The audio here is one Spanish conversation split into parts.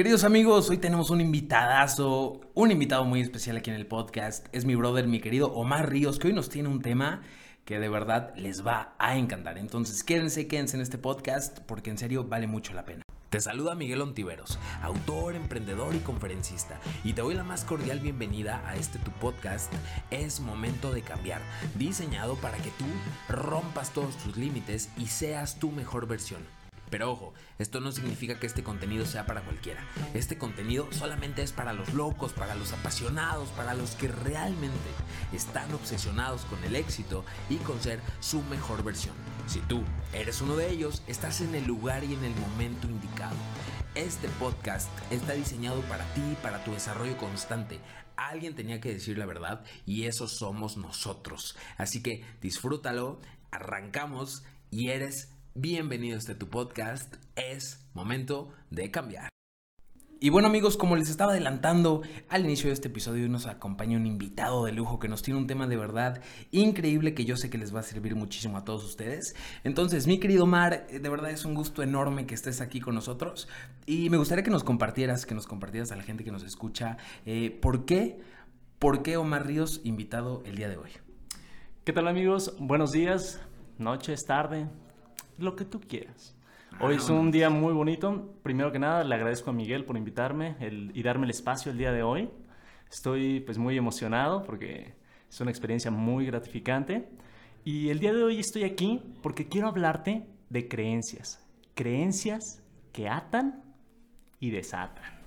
Queridos amigos, hoy tenemos un invitadazo, un invitado muy especial aquí en el podcast. Es mi brother, mi querido Omar Ríos, que hoy nos tiene un tema que de verdad les va a encantar. Entonces quédense, quédense en este podcast porque en serio vale mucho la pena. Te saluda Miguel Ontiveros, autor, emprendedor y conferencista, y te doy la más cordial bienvenida a este tu podcast Es Momento de Cambiar, diseñado para que tú rompas todos tus límites y seas tu mejor versión. Pero ojo, esto no significa que este contenido sea para cualquiera. Este contenido solamente es para los locos, para los apasionados, para los que realmente están obsesionados con el éxito y con ser su mejor versión. Si tú eres uno de ellos, estás en el lugar y en el momento indicado. Este podcast está diseñado para ti y para tu desarrollo constante. Alguien tenía que decir la verdad y eso somos nosotros. Así que disfrútalo, arrancamos y eres Bienvenido a tu podcast. Es momento de cambiar. Y bueno amigos, como les estaba adelantando al inicio de este episodio, nos acompaña un invitado de lujo que nos tiene un tema de verdad increíble que yo sé que les va a servir muchísimo a todos ustedes. Entonces, mi querido Mar, de verdad es un gusto enorme que estés aquí con nosotros y me gustaría que nos compartieras, que nos compartieras a la gente que nos escucha, eh, ¿por qué? ¿Por qué Omar Ríos invitado el día de hoy? ¿Qué tal amigos? Buenos días, noches, tarde, lo que tú quieras. Ah, Hoy es un día muy bonito. Primero que nada, le agradezco a Miguel por invitarme y darme el espacio el día de hoy. Estoy pues muy emocionado porque es una experiencia muy gratificante. Y el día de hoy estoy aquí porque quiero hablarte de creencias. Creencias que atan y desatan.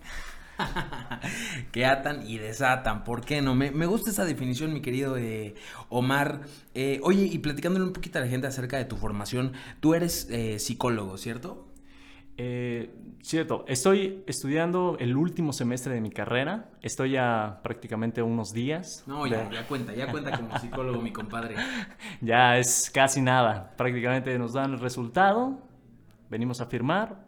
que atan y desatan. ¿Por qué no? Me, gusta esa definición, mi querido eh, Omar. Eh, oye, y platicándole un poquito a la gente acerca de tu formación, tú eres eh, psicólogo, ¿cierto? cierto, estoy estudiando el último semestre de mi carrera. Estoy ya prácticamente unos días. No, ya, ya cuenta, ya cuenta como psicólogo, mi compadre. Ya es casi nada. Prácticamente nos dan el resultado, venimos a firmar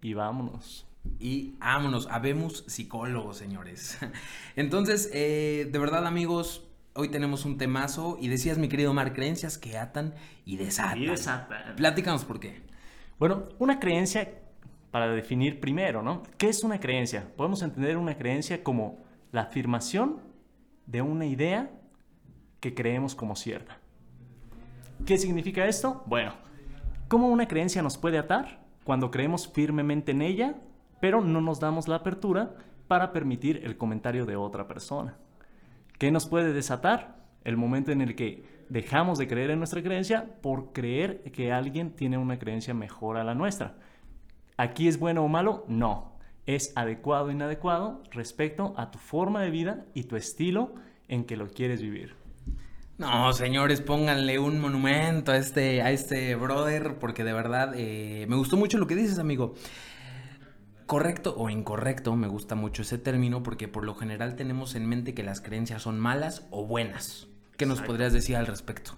y vámonos y vámonos, habemos psicólogos, señores. Entonces, eh, de verdad, amigos, hoy tenemos un temazo y decías, mi querido Mar, creencias que atan y desatan. Y desatan. Platícanos por qué. Bueno, una creencia, para definir primero, ¿no? ¿Qué es una creencia? Podemos entender una creencia como la afirmación de una idea que creemos como cierta. ¿Qué significa esto? Bueno, ¿cómo una creencia nos puede atar? Cuando creemos firmemente en ella pero no nos damos la apertura para permitir el comentario de otra persona. ¿Qué nos puede desatar? El momento en el que dejamos de creer en nuestra creencia por creer que alguien tiene una creencia mejor a la nuestra. ¿Aquí es bueno o malo? No. Es adecuado o inadecuado respecto a tu forma de vida y tu estilo en que lo quieres vivir. No, señores, pónganle un monumento a este, a este brother, porque de verdad eh, me gustó mucho lo que dices, amigo correcto o incorrecto, me gusta mucho ese término porque por lo general tenemos en mente que las creencias son malas o buenas. ¿Qué nos podrías decir al respecto?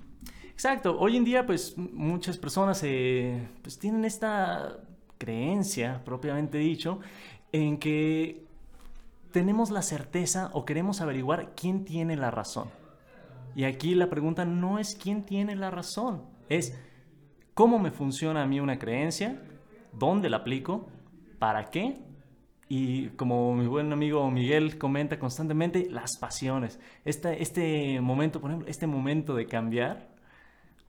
Exacto, hoy en día pues muchas personas eh, pues, tienen esta creencia, propiamente dicho, en que tenemos la certeza o queremos averiguar quién tiene la razón. Y aquí la pregunta no es quién tiene la razón, es cómo me funciona a mí una creencia, dónde la aplico ¿Para qué? Y como mi buen amigo Miguel comenta constantemente, las pasiones. Este, este momento, por ejemplo, este momento de cambiar,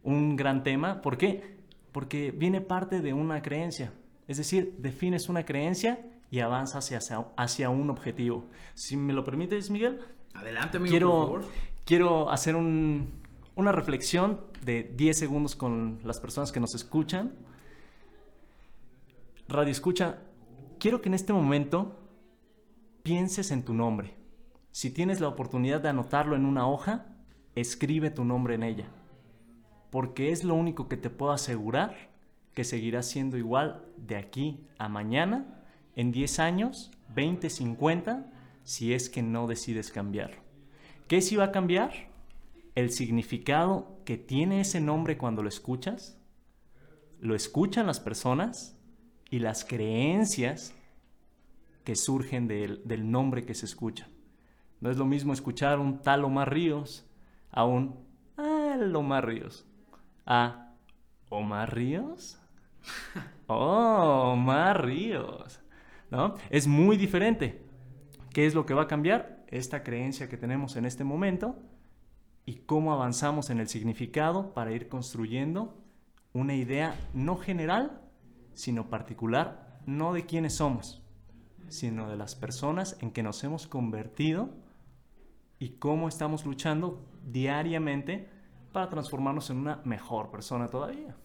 un gran tema. ¿Por qué? Porque viene parte de una creencia. Es decir, defines una creencia y avanzas hacia, hacia un objetivo. Si me lo permites, Miguel. Adelante, amigo, quiero, por favor. Quiero hacer una reflexión de 10 segundos con las personas que nos escuchan. Radio Escucha, quiero que en este momento pienses en tu nombre. Si tienes la oportunidad de anotarlo en una hoja, escribe tu nombre en ella. Porque es lo único que te puedo asegurar que seguirás siendo igual de aquí a mañana, en 10 años, 20, 50, si es que no decides cambiarlo. ¿Qué si va a cambiar? El significado que tiene ese nombre cuando lo escuchas, lo escuchan las personas y las creencias que surgen del, nombre que se escucha. No es lo mismo escuchar un tal Omar Ríos a un al Omar Ríos. A Omar Ríos. Oh, Omar Ríos. ¿no? Es muy diferente. ¿Qué es lo que va a cambiar? Esta creencia que tenemos en este momento y cómo avanzamos en el significado para ir construyendo una idea no general, sino particular, no de quiénes somos, sino de las personas en que nos hemos convertido y cómo estamos luchando diariamente para transformarnos en una mejor persona todavía.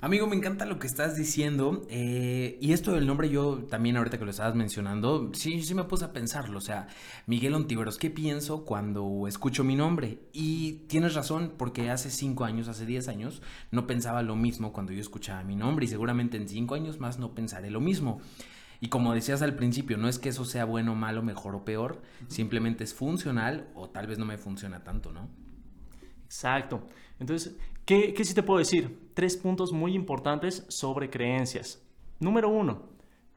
Amigo, me encanta lo que estás diciendo. Eh, y esto del nombre, yo también ahorita que lo estabas mencionando, sí, sí me puse a pensarlo. O sea, Miguel Ontiveros, ¿qué pienso cuando escucho mi nombre? Y tienes razón, porque hace cinco años, hace diez años, no pensaba lo mismo cuando yo escuchaba mi nombre. Y seguramente en cinco años más no pensaré lo mismo. Y como decías al principio, no es que eso sea bueno, malo, mejor o peor, simplemente es funcional o tal vez no me funciona tanto, ¿no? Exacto. Entonces, ¿qué, ¿qué, sí te puedo decir? Tres puntos muy importantes sobre creencias. Número uno,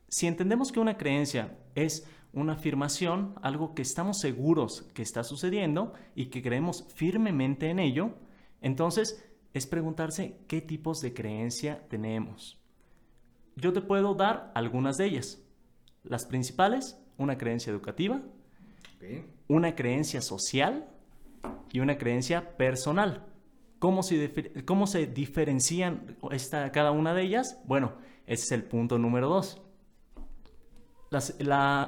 si entendemos que una creencia es una afirmación, algo que estamos seguros que está sucediendo y que creemos firmemente en ello, entonces es preguntarse qué tipos de creencia tenemos. Yo te puedo dar algunas de ellas. Las principales, una creencia educativa, una creencia social y una creencia personal. ¿Cómo se, cómo se diferencian esta, cada una de ellas? Bueno, ese es el punto número dos.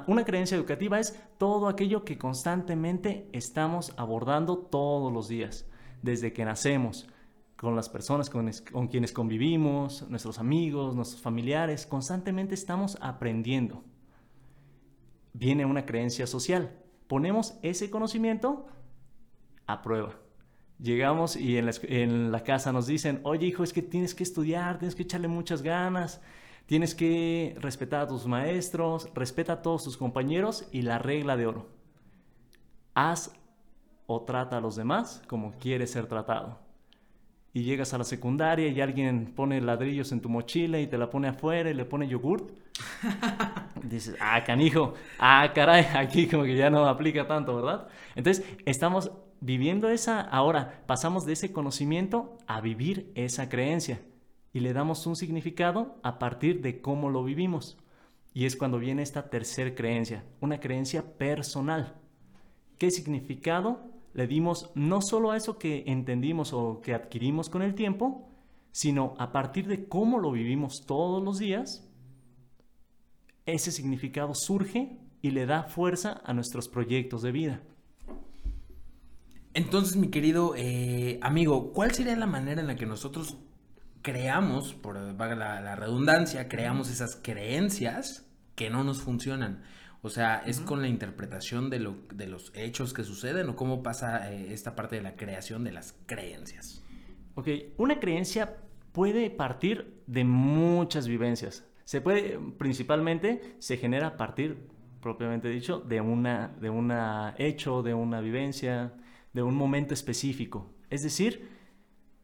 una creencia educativa es todo aquello que constantemente estamos abordando todos los días, desde que nacemos, con las personas con, con, quienes convivimos, nuestros amigos, nuestros familiares, constantemente estamos aprendiendo. Viene una creencia social. Ponemos ese conocimiento a prueba. Llegamos y en la, casa nos dicen, oye hijo, es que tienes que estudiar, tienes que echarle muchas ganas, tienes que respetar a tus maestros, respeta a todos tus compañeros y la regla de oro. Haz o trata a los demás como quieres ser tratado. Y llegas a la secundaria y alguien pone ladrillos en tu mochila y te la pone afuera y le pone yogurt. Dices, ah, canijo, ah, caray, aquí como que ya no aplica tanto, ¿verdad? Entonces, estamos viviendo esa, ahora pasamos de ese conocimiento a vivir esa creencia y le damos un significado a partir de cómo lo vivimos. Y es cuando viene esta tercer creencia, una creencia personal. ¿Qué significado le dimos no solo a eso que entendimos o que adquirimos con el tiempo, sino a partir de cómo lo vivimos todos los días? Ese significado surge y le da fuerza a nuestros proyectos de vida. Entonces, mi querido eh, amigo, ¿cuál sería la manera en la que nosotros creamos, por la, redundancia, creamos esas creencias que no nos funcionan? O sea, ¿es con la interpretación de, lo, de, los hechos que suceden o cómo pasa eh, esta parte de la creación de las creencias? Ok, una creencia puede partir de muchas vivencias. Se puede, principalmente, se genera a partir, propiamente dicho, de una, de un hecho, de una vivencia, de un momento específico. Es decir,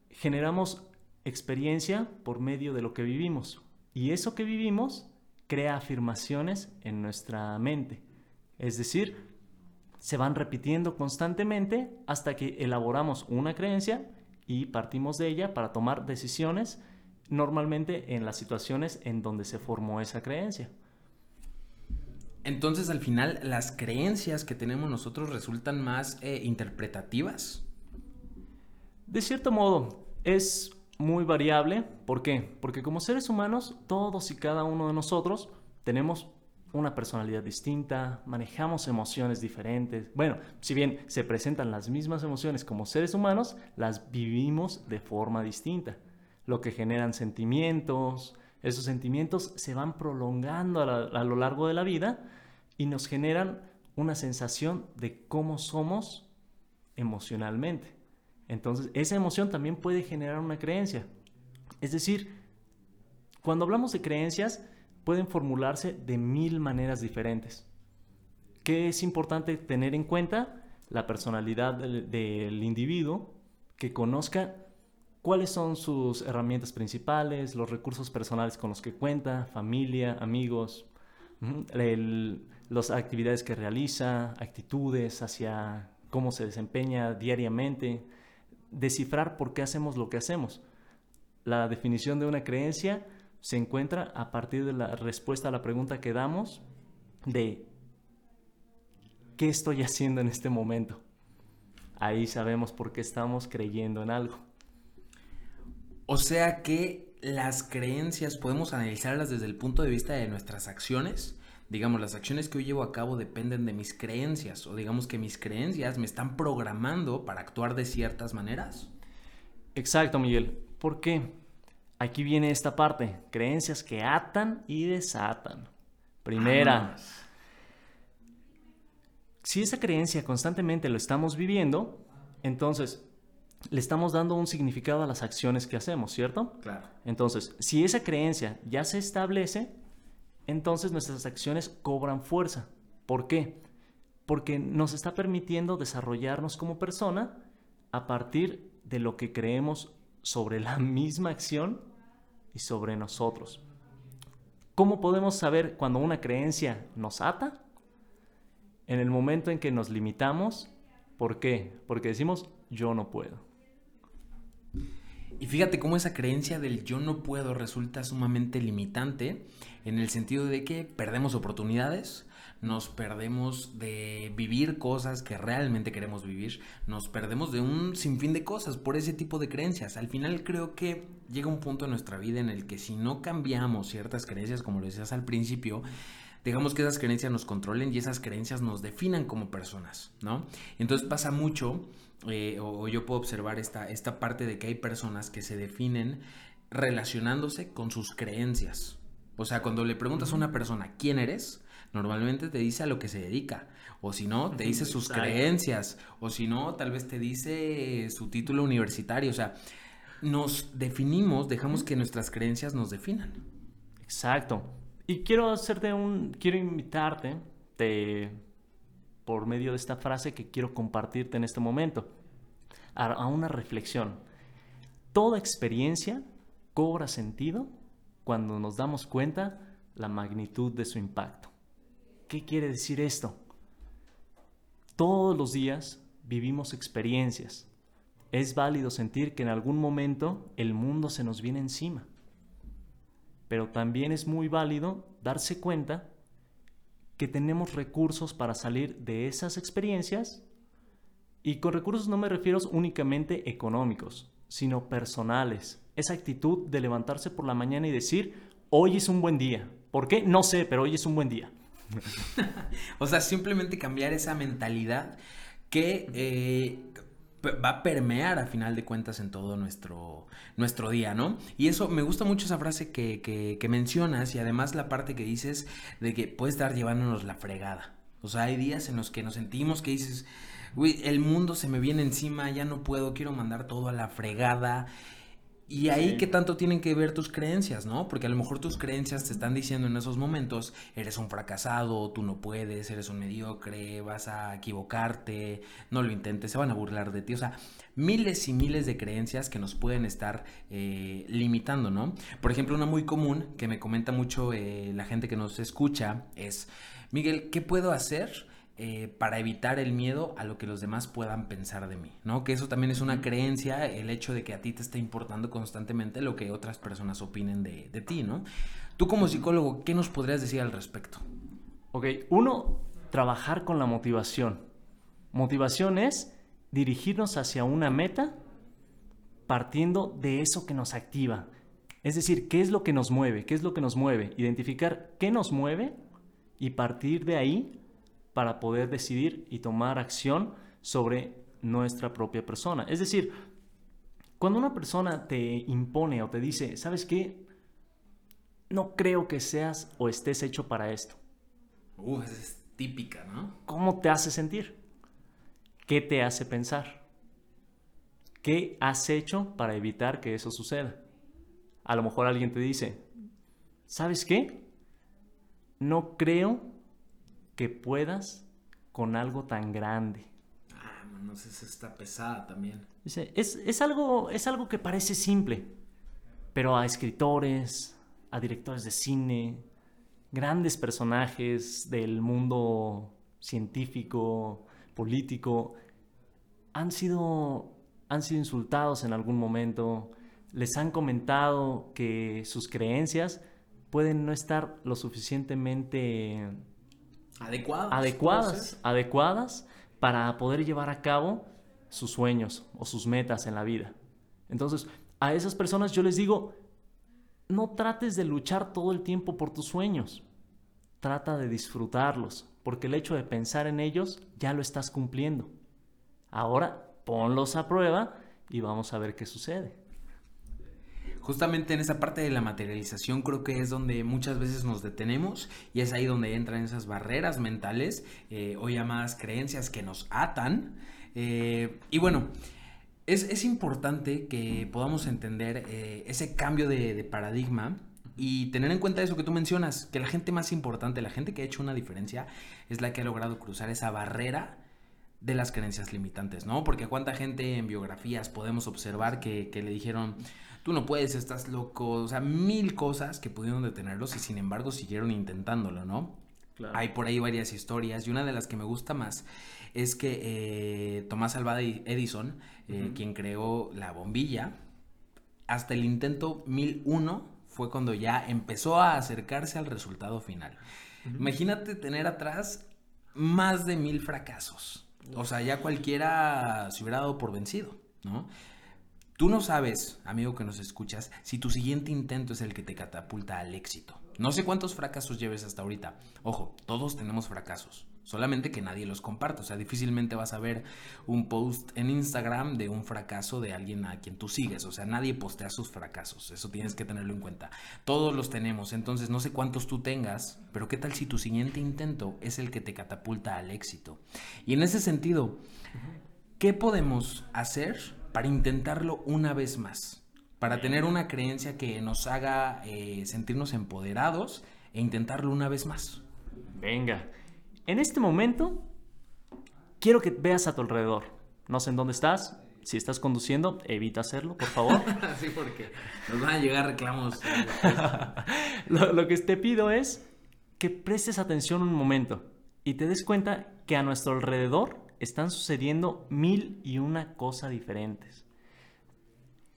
generamos experiencia por medio de lo que vivimos. Y eso que vivimos crea afirmaciones en nuestra mente. Es decir, se van repitiendo constantemente hasta que elaboramos una creencia y partimos de ella para tomar decisiones normalmente en las situaciones en donde se formó esa creencia. Entonces, al final, las creencias que tenemos nosotros resultan más eh, interpretativas. De cierto modo, es muy variable. ¿Por qué? Porque como seres humanos, todos y cada uno de nosotros tenemos una personalidad distinta, manejamos emociones diferentes. Bueno, si bien se presentan las mismas emociones como seres humanos, las vivimos de forma distinta, lo que generan sentimientos. Esos sentimientos se van prolongando a, lo largo de la vida y nos generan una sensación de cómo somos emocionalmente. Entonces, esa emoción también puede generar una creencia. Es decir, cuando hablamos de creencias, pueden formularse de mil maneras diferentes. ¿Qué es importante tener en cuenta? La personalidad del individuo, que conozca cuáles son sus herramientas principales, los recursos personales con los que cuenta, familia, amigos, las actividades que realiza, actitudes hacia cómo se desempeña diariamente, descifrar por qué hacemos lo que hacemos. La definición de una creencia se encuentra a partir de la respuesta a la pregunta que damos de ¿qué estoy haciendo en este momento? Ahí sabemos por qué estamos creyendo en algo. O sea que las creencias podemos analizarlas desde el punto de vista de nuestras acciones. Digamos, las acciones que hoy llevo a cabo dependen de mis creencias o digamos que mis creencias me están programando para actuar de ciertas maneras. Exacto, Miguel. ¿Por qué? Aquí viene esta parte, creencias que atan y desatan. Primera, si esa creencia constantemente lo estamos viviendo, entonces le estamos dando un significado a las acciones que hacemos, ¿cierto? Claro. Entonces, si esa creencia ya se establece, entonces nuestras acciones cobran fuerza. ¿Por qué? Porque nos está permitiendo desarrollarnos como persona a partir de lo que creemos sobre la misma acción y sobre nosotros. ¿Cómo podemos saber cuando una creencia nos ata? en el momento en que nos limitamos, ¿por qué? Porque decimos yo no puedo. Y fíjate cómo esa creencia del yo no puedo resulta sumamente limitante en el sentido de que perdemos oportunidades, nos perdemos de vivir cosas que realmente queremos vivir, nos perdemos de un sinfín de cosas por ese tipo de creencias. Al final creo que llega un punto en nuestra vida en el que si no cambiamos ciertas creencias, como lo decías al principio, dejamos que esas creencias nos controlen y esas creencias nos definan como personas, ¿no? Entonces pasa mucho, eh, o, yo puedo observar esta, esta parte de que hay personas que se definen relacionándose con sus creencias. O sea, cuando le preguntas a una persona quién eres, normalmente te dice a lo que se dedica. O si no, te dice sus creencias. O si no, tal vez te dice su título universitario. O sea, nos definimos, dejamos que nuestras creencias nos definan. Exacto. Y quiero hacerte un, quiero invitarte por medio de esta frase que quiero compartirte en este momento, a, una reflexión. Toda experiencia cobra sentido cuando nos damos cuenta la magnitud de su impacto. ¿Qué quiere decir esto? Todos los días vivimos experiencias. Es válido sentir que en algún momento el mundo se nos viene encima pero también es muy válido darse cuenta que tenemos recursos para salir de esas experiencias y con recursos no me refiero únicamente económicos, sino personales. Esa actitud de levantarse por la mañana y decir, hoy es un buen día. ¿Por qué? No sé, pero hoy es un buen día. o sea, simplemente cambiar esa mentalidad que eh, va a permear a final de cuentas en todo nuestro, nuestro día, ¿no? Y eso, me gusta mucho esa frase que, que, mencionas y además la parte que dices de que puedes estar llevándonos la fregada. O sea, hay días en los que nos sentimos que dices, uy, el mundo se me viene encima, ya no puedo, quiero mandar todo a la fregada. Y ahí qué tanto tienen que ver tus creencias, ¿no? Porque a lo mejor tus creencias te están diciendo en esos momentos, eres un fracasado, tú no puedes, eres un mediocre, vas a equivocarte, no lo intentes, se van a burlar de ti. O sea, miles y miles de creencias que nos pueden estar eh, limitando, ¿no? Por ejemplo, una muy común que me comenta mucho eh, la gente que nos escucha es, Miguel, ¿qué puedo hacer? Eh, para evitar el miedo a lo que los demás puedan pensar de mí, ¿no? Que eso también es una creencia, el hecho de que a ti te está importando constantemente lo que otras personas opinen de, de ti, ¿no? Tú como psicólogo, ¿qué nos podrías decir al respecto? Ok, uno, trabajar con la motivación. Motivación es dirigirnos hacia una meta partiendo de eso que nos activa. Es decir, ¿qué es lo que nos mueve? ¿Qué es lo que nos mueve? Identificar qué nos mueve y partir de ahí para poder decidir y tomar acción sobre nuestra propia persona. Es decir, cuando una persona te impone o te dice, ¿sabes qué? No creo que seas o estés hecho para esto. Uh, es típica, ¿no? ¿Cómo te hace sentir? ¿Qué te hace pensar? ¿Qué has hecho para evitar que eso suceda? A lo mejor alguien te dice, ¿sabes qué? No creo que puedas con algo tan grande. Ah, no sé si está pesada también. Es, algo, es algo que parece simple, pero a escritores, a directores de cine, grandes personajes del mundo científico, político, han sido, han sido insultados en algún momento, les han comentado que sus creencias pueden no estar lo suficientemente adecuadas, adecuadas, adecuadas para poder llevar a cabo sus sueños o sus metas en la vida. Entonces, a esas personas yo les digo, no trates de luchar todo el tiempo por tus sueños. Trata de disfrutarlos, porque el hecho de pensar en ellos ya lo estás cumpliendo. Ahora ponlos a prueba y vamos a ver qué sucede. Justamente en esa parte de la materialización creo que es donde muchas veces nos detenemos y es ahí donde entran esas barreras mentales eh, o llamadas creencias que nos atan. Eh, y bueno, es, importante que podamos entender eh, ese cambio de, paradigma y tener en cuenta eso que tú mencionas, que la gente más importante, la gente que ha hecho una diferencia, es la que ha logrado cruzar esa barrera de las creencias limitantes, ¿no? Porque cuánta gente en biografías podemos observar que, le dijeron, tú no puedes, estás loco, o sea, mil cosas que pudieron detenerlos y sin embargo siguieron intentándolo, ¿no? Hay por ahí varias historias y una de las que me gusta más es que eh, Tomás Alva Edison, eh, quien creó la bombilla, hasta el intento 1001 fue cuando ya empezó a acercarse al resultado final. Imagínate tener atrás más de mil fracasos. O sea, ya cualquiera se hubiera dado por vencido, ¿no? Tú no sabes, amigo que nos escuchas, si tu siguiente intento es el que te catapulta al éxito. No sé cuántos fracasos lleves hasta ahorita. Ojo, todos tenemos fracasos. Solamente que nadie los comparte. O sea, difícilmente vas a ver un post en Instagram de un fracaso de alguien a quien tú sigues. O sea, nadie postea sus fracasos. Eso tienes que tenerlo en cuenta. Todos los tenemos. Entonces, no sé cuántos tú tengas, pero ¿qué tal si tu siguiente intento es el que te catapulta al éxito? Y en ese sentido, ¿qué podemos hacer para intentarlo una vez más? Para tener una creencia que nos haga eh, sentirnos empoderados e intentarlo una vez más. Venga. En este momento, quiero que veas a tu alrededor. No sé en dónde estás. Si estás conduciendo, evita hacerlo, por favor. sí, porque nos van a llegar reclamos. lo, que te pido es que prestes atención un momento y te des cuenta que a nuestro alrededor están sucediendo mil y una cosas diferentes.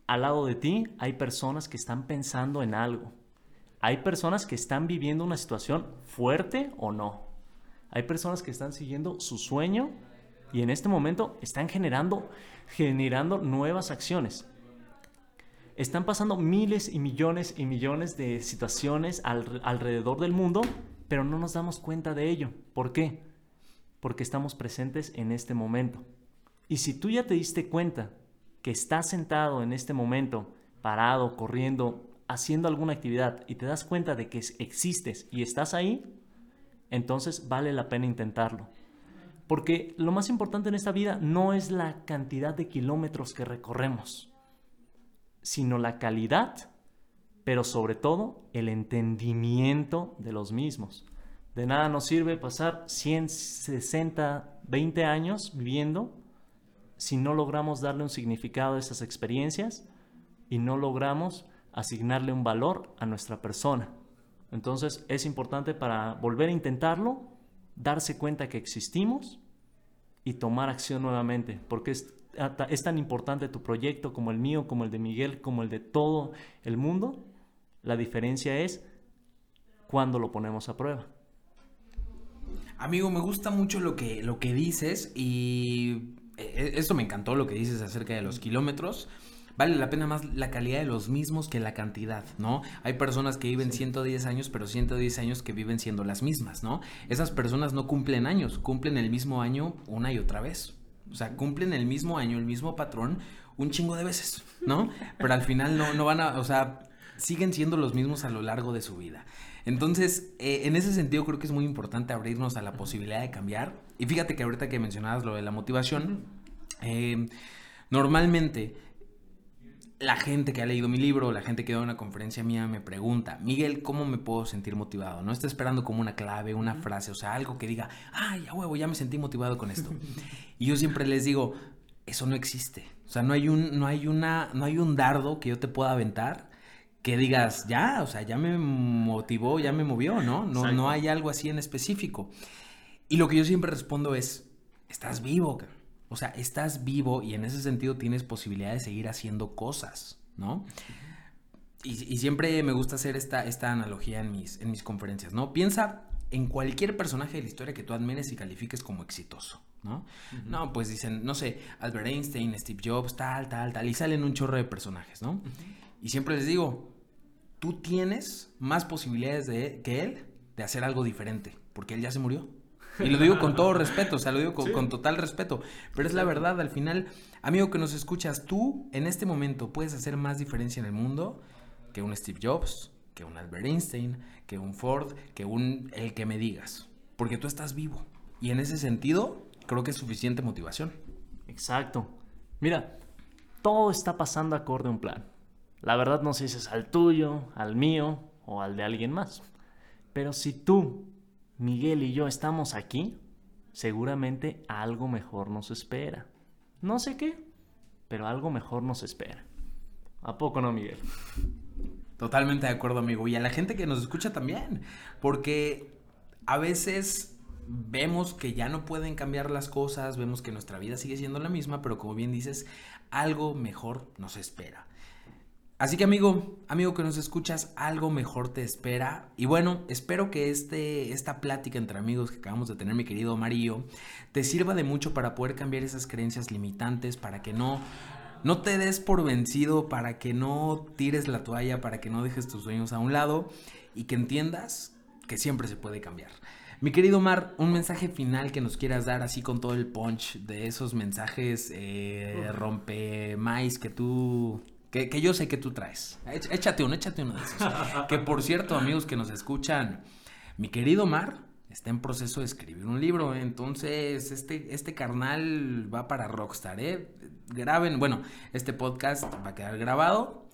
Al lado de ti hay personas que están pensando en algo. Hay personas que están viviendo una situación fuerte o no. Hay personas que están siguiendo su sueño y en este momento están generando, generando nuevas acciones. Están pasando miles y millones y millones de situaciones alrededor del mundo, pero no nos damos cuenta de ello. ¿Por qué? Porque estamos presentes en este momento. Y si tú ya te diste cuenta que estás sentado en este momento, parado, corriendo, haciendo alguna actividad y te das cuenta de que existes y estás ahí, entonces vale la pena intentarlo. Porque lo más importante en esta vida no es la cantidad de kilómetros que recorremos, sino la calidad, pero sobre todo el entendimiento de los mismos. De nada nos sirve pasar 100, 60, 20 años viviendo si no logramos darle un significado a esas experiencias y no logramos asignarle un valor a nuestra persona. Entonces es importante para volver a intentarlo, darse cuenta que existimos y tomar acción nuevamente, porque es, tan importante tu proyecto como el mío, como el de Miguel, como el de todo el mundo. La diferencia es cuando lo ponemos a prueba. Amigo, me gusta mucho lo que, lo que dices y eh, esto me encantó lo que dices acerca de los kilómetros vale la pena más la calidad de los mismos que la cantidad, ¿no? Hay personas que viven 110 años, pero 110 años que viven siendo las mismas, ¿no? Esas personas no cumplen años, cumplen el mismo año una y otra vez. O sea, cumplen el mismo año, el mismo patrón, un chingo de veces, ¿no? Pero al final no, no van a, o sea, siguen siendo los mismos a lo largo de su vida. Entonces, eh, en ese sentido creo que es muy importante abrirnos a la posibilidad de cambiar. Y fíjate que ahorita que mencionabas lo de la motivación, eh, normalmente la gente que ha leído mi libro, la gente que va a una conferencia mía me pregunta, Miguel, ¿cómo me puedo sentir motivado? No está esperando como una clave, una frase, o sea, algo que diga, ay, ya huevo, ya me sentí motivado con esto. y yo siempre les digo, eso no existe. O sea, no hay un, no hay una, no hay un dardo que yo te pueda aventar que digas, ya, o sea, ya me motivó, ya me movió, ¿no? No, no hay algo así en específico. Y lo que yo siempre respondo es, estás vivo, o sea, estás vivo y en ese sentido tienes posibilidad de seguir haciendo cosas. ¿no? Y, siempre me gusta hacer esta, esta analogía en mis, en mis conferencias, ¿no? Piensa en cualquier personaje de la historia que tú admires y califiques como exitoso, ¿no? No, pues dicen, no sé, Albert Einstein, Steve Jobs, tal, tal, tal, y salen un chorro de personajes, ¿no? Y siempre les digo, tú tienes más posibilidades de, que él de hacer algo diferente, porque él ya se murió. Y lo digo con todo respeto, o sea, lo digo con, total respeto. Pero es la verdad, al final, amigo que nos escuchas, tú en este momento puedes hacer más diferencia en el mundo que un Steve Jobs, que un Albert Einstein, que un Ford, que un el que me digas. Porque tú estás vivo. Y en ese sentido, creo que es suficiente motivación. Exacto. Mira, todo está pasando acorde a un plan. La verdad no sé si es al tuyo, al mío o al de alguien más. Pero si tú Miguel y yo estamos aquí, seguramente algo mejor nos espera. No sé qué, pero algo mejor nos espera. ¿A poco no, Miguel? Totalmente de acuerdo, amigo. Y a la gente que nos escucha también, porque a veces vemos que ya no pueden cambiar las cosas, vemos que nuestra vida sigue siendo la misma, pero como bien dices, algo mejor nos espera. Así que amigo, amigo que nos escuchas, algo mejor te espera. Y bueno, espero que este, esta plática entre amigos que acabamos de tener, mi querido Mario, te sirva de mucho para poder cambiar esas creencias limitantes, para que no, no te des por vencido, para que no tires la toalla, para que no dejes tus sueños a un lado y que entiendas que siempre se puede cambiar. Mi querido Mar, un mensaje final que nos quieras dar así con todo el punch de esos mensajes eh, rompe maíz que tú que, yo sé que tú traes. Échate uno, échate uno de esos. que por cierto, amigos que nos escuchan, mi querido Mar está en proceso de escribir un libro. Entonces, este, este carnal va para Rockstar, ¿eh? Graben, bueno, este podcast va a quedar grabado,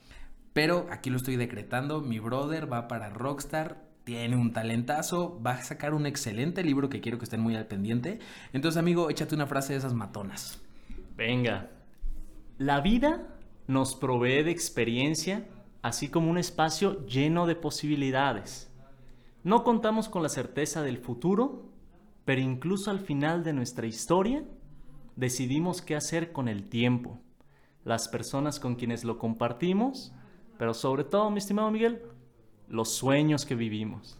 pero aquí lo estoy decretando. Mi brother va para Rockstar. Tiene un talentazo, va a sacar un excelente libro que quiero que estén muy al pendiente. Entonces, amigo, échate una frase de esas matonas. Venga. La vida nos provee de experiencia, así como un espacio lleno de posibilidades. No contamos con la certeza del futuro, pero incluso al final de nuestra historia decidimos qué hacer con el tiempo, las personas con quienes lo compartimos, pero sobre todo, mi estimado Miguel, los sueños que vivimos.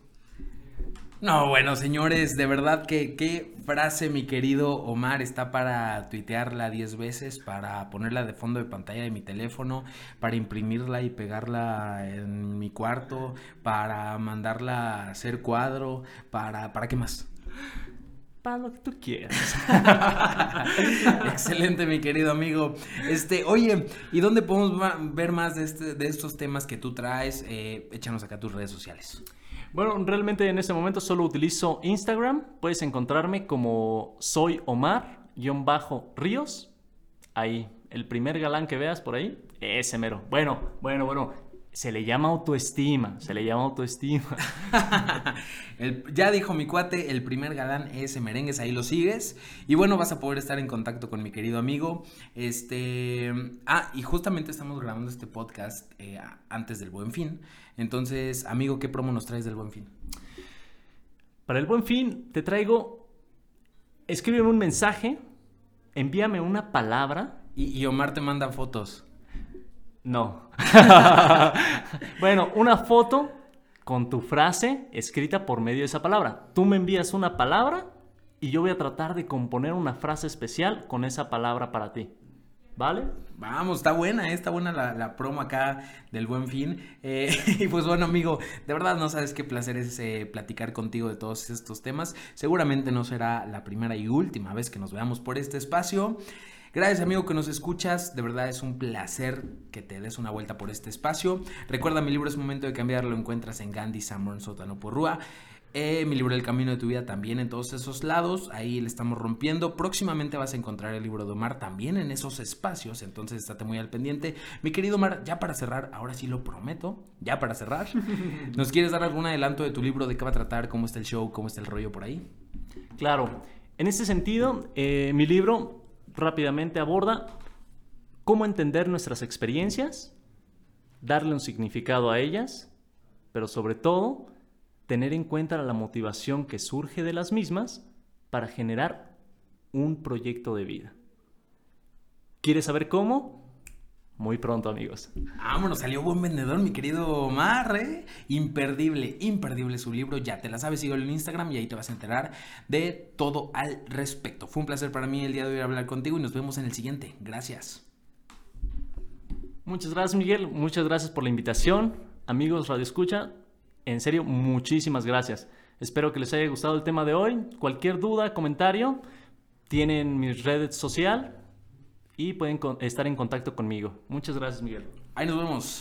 No, bueno, señores, de verdad que qué frase, mi querido Omar, está para tuitearla 10 veces, para ponerla de fondo de pantalla de mi teléfono, para imprimirla y pegarla en mi cuarto, para mandarla a hacer cuadro, para, ¿para qué más? Para lo que tú quieras. Excelente, mi querido amigo. Este, oye, ¿y dónde podemos ver más de, este, de estos temas que tú traes? Eh, échanos acá tus redes sociales. Bueno, realmente en este momento solo utilizo Instagram. Puedes encontrarme como soy Omar-Ríos. Ahí, el primer galán que veas por ahí, ese mero. Bueno, bueno, bueno. Se le llama autoestima, se le llama autoestima. ya dijo mi cuate, el primer galán es merengues, ahí lo sigues. Y bueno, vas a poder estar en contacto con mi querido amigo. Este. Ah, y justamente estamos grabando este podcast eh, antes del buen fin. Entonces, amigo, ¿qué promo nos traes del buen fin? Para el buen fin, te traigo. Escríbeme un mensaje, envíame una palabra. y Omar te manda fotos. No. bueno, una foto con tu frase escrita por medio de esa palabra. Tú me envías una palabra y yo voy a tratar de componer una frase especial con esa palabra para ti. ¿Vale? Vamos, está buena, eh, está buena la, promo acá del buen fin. Eh, y pues bueno, amigo, de verdad no sabes qué placer es eh, platicar contigo de todos estos temas. Seguramente no será la primera y última vez que nos veamos por este espacio. Gracias amigo que nos escuchas, de verdad es un placer que te des una vuelta por este espacio. Recuerda mi libro es momento de cambiar, lo encuentras en Gandhi, Samron, Sótano, Porrúa. Eh, mi libro El Camino de tu Vida también en todos esos lados, ahí le estamos rompiendo. Próximamente vas a encontrar el libro de Omar también en esos espacios, entonces estate muy al pendiente. Mi querido Omar, ya para cerrar, ahora sí lo prometo, ya para cerrar, ¿nos quieres dar algún adelanto de tu libro, de qué va a tratar, cómo está el show, cómo está el rollo por ahí? Claro, en este sentido, eh, mi libro rápidamente aborda cómo entender nuestras experiencias, darle un significado a ellas, pero sobre todo tener en cuenta la motivación que surge de las mismas para generar un proyecto de vida. ¿Quieres saber cómo? Muy pronto, amigos. Vámonos, salió buen vendedor, mi querido Omar, ¿eh? Imperdible, imperdible su libro. Ya te la sabes, síguelo en Instagram y ahí te vas a enterar de todo al respecto. Fue un placer para mí el día de hoy hablar contigo y nos vemos en el siguiente. Gracias. Muchas gracias, Miguel. Muchas gracias por la invitación. Amigos Radio Escucha, en serio, muchísimas gracias. Espero que les haya gustado el tema de hoy. Cualquier duda, comentario, tienen mi red social y pueden estar en contacto conmigo. Muchas gracias, Miguel. Ahí nos vemos.